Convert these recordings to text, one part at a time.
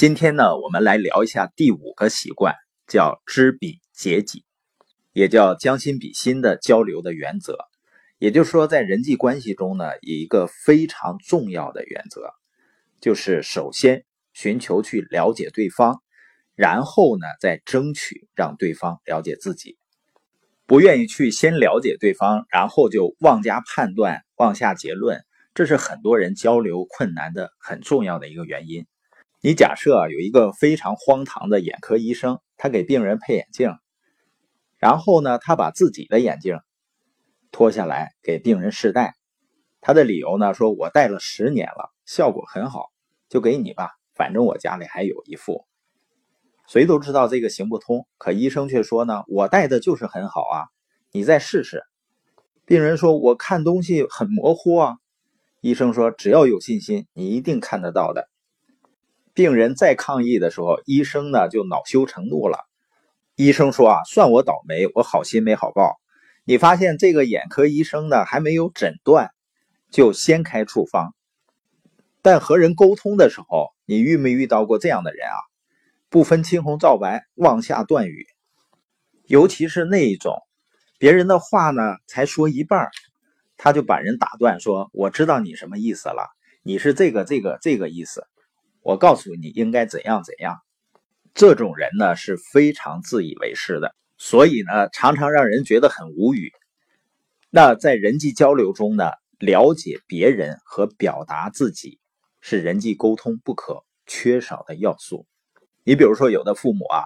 今天呢，我们来聊一下第五个习惯，叫知彼解己，也叫将心比心的交流的原则。也就是说，在人际关系中呢，有一个非常重要的原则，就是首先寻求去了解对方，然后呢，再争取让对方了解自己。不愿意去先了解对方，然后就妄加判断、妄下结论，这是很多人交流困难的很重要的一个原因。你假设啊，有一个非常荒唐的眼科医生，他给病人配眼镜，然后呢，他把自己的眼镜脱下来给病人试戴，他的理由呢，说我戴了十年了，效果很好，就给你吧，反正我家里还有一副。谁都知道这个行不通，可医生却说呢，我戴的就是很好啊，你再试试。病人说，我看东西很模糊啊，医生说，只要有信心，你一定看得到的。病人再抗议的时候，医生呢就恼羞成怒了。医生说：“啊，算我倒霉，我好心没好报。你发现这个眼科医生呢还没有诊断，就先开处方。但和人沟通的时候，你遇没遇到过这样的人啊？不分青红皂白，妄下断语。尤其是那一种，别人的话呢才说一半，他就把人打断，说：我知道你什么意思了，你是这个这个这个意思。”我告诉你应该怎样怎样，这种人呢是非常自以为是的，所以呢常常让人觉得很无语。那在人际交流中呢，了解别人和表达自己是人际沟通不可缺少的要素。你比如说，有的父母啊，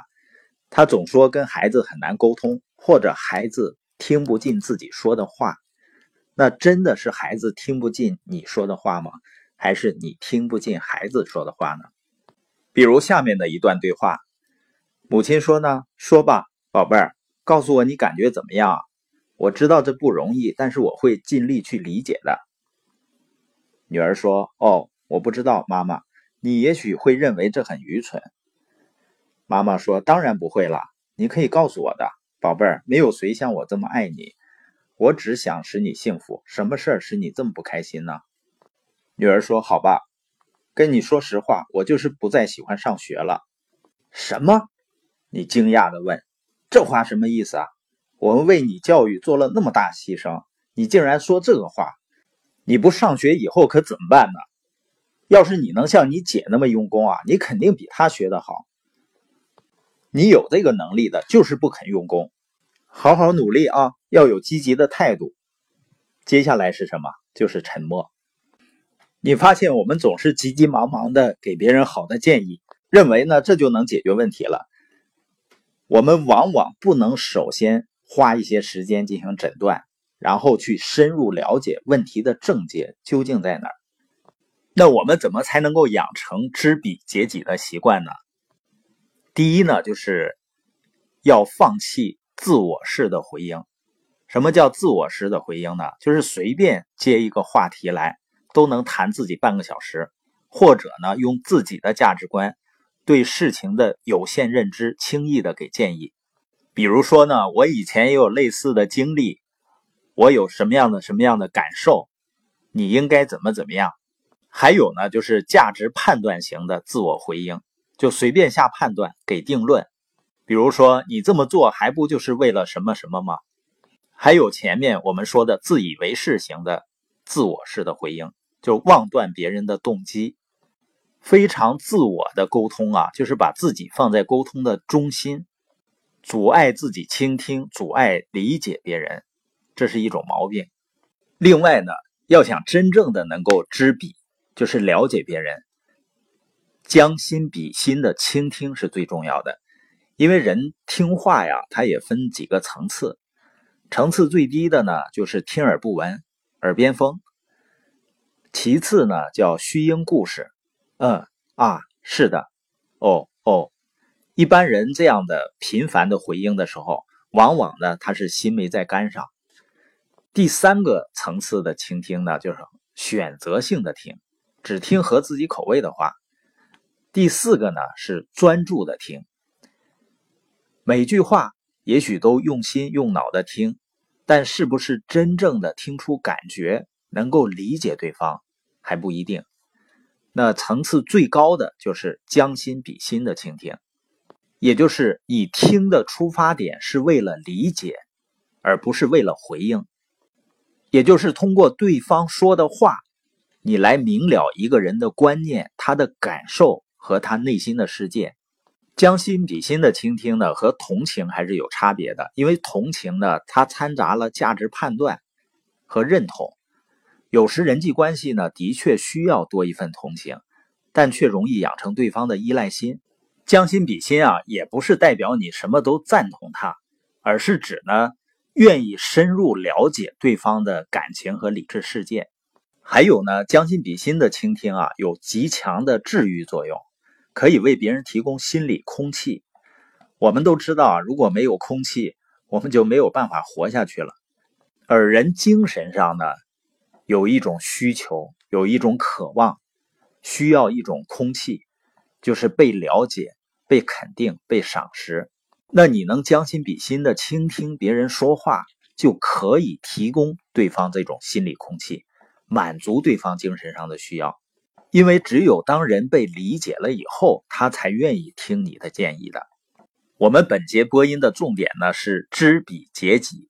他总说跟孩子很难沟通，或者孩子听不进自己说的话，那真的是孩子听不进你说的话吗？还是你听不进孩子说的话呢？比如下面的一段对话，母亲说呢：“说吧，宝贝儿，告诉我你感觉怎么样？我知道这不容易，但是我会尽力去理解的。”女儿说：“哦，我不知道，妈妈，你也许会认为这很愚蠢。”妈妈说：“当然不会了，你可以告诉我的，宝贝儿，没有谁像我这么爱你，我只想使你幸福。什么事儿使你这么不开心呢？”女儿说：“好吧，跟你说实话，我就是不再喜欢上学了。”什么？你惊讶的问：“这话什么意思啊？我们为你教育做了那么大牺牲，你竟然说这个话？你不上学以后可怎么办呢？要是你能像你姐那么用功啊，你肯定比她学得好。你有这个能力的，就是不肯用功。好好努力啊，要有积极的态度。接下来是什么？就是沉默。”你发现我们总是急急忙忙的给别人好的建议，认为呢这就能解决问题了。我们往往不能首先花一些时间进行诊断，然后去深入了解问题的症结究竟在哪儿。那我们怎么才能够养成知彼解己的习惯呢？第一呢，就是要放弃自我式的回应。什么叫自我式的回应呢？就是随便接一个话题来。都能谈自己半个小时，或者呢，用自己的价值观对事情的有限认知轻易的给建议。比如说呢，我以前也有类似的经历，我有什么样的什么样的感受，你应该怎么怎么样。还有呢，就是价值判断型的自我回应，就随便下判断给定论。比如说，你这么做还不就是为了什么什么吗？还有前面我们说的自以为是型的自我式的回应。就妄断别人的动机，非常自我的沟通啊，就是把自己放在沟通的中心，阻碍自己倾听，阻碍理解别人，这是一种毛病。另外呢，要想真正的能够知彼，就是了解别人，将心比心的倾听是最重要的。因为人听话呀，它也分几个层次，层次最低的呢，就是听而不闻，耳边风。其次呢，叫虚应故事，嗯啊，是的，哦哦，一般人这样的频繁的回应的时候，往往呢他是心没在肝上。第三个层次的倾听呢，就是选择性的听，只听合自己口味的话。第四个呢是专注的听，每句话也许都用心用脑的听，但是不是真正的听出感觉，能够理解对方？还不一定。那层次最高的就是将心比心的倾听，也就是你听的出发点是为了理解，而不是为了回应。也就是通过对方说的话，你来明了一个人的观念、他的感受和他内心的世界。将心比心的倾听呢，和同情还是有差别的，因为同情呢，它掺杂了价值判断和认同。有时人际关系呢，的确需要多一份同情，但却容易养成对方的依赖心。将心比心啊，也不是代表你什么都赞同他，而是指呢，愿意深入了解对方的感情和理智世界。还有呢，将心比心的倾听啊，有极强的治愈作用，可以为别人提供心理空气。我们都知道啊，如果没有空气，我们就没有办法活下去了。而人精神上呢？有一种需求，有一种渴望，需要一种空气，就是被了解、被肯定、被赏识。那你能将心比心的倾听别人说话，就可以提供对方这种心理空气，满足对方精神上的需要。因为只有当人被理解了以后，他才愿意听你的建议的。我们本节播音的重点呢是知彼解己，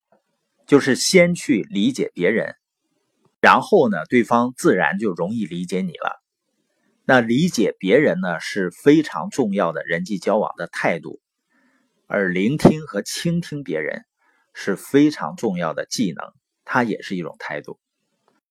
就是先去理解别人。然后呢，对方自然就容易理解你了。那理解别人呢，是非常重要的人际交往的态度，而聆听和倾听别人是非常重要的技能，它也是一种态度。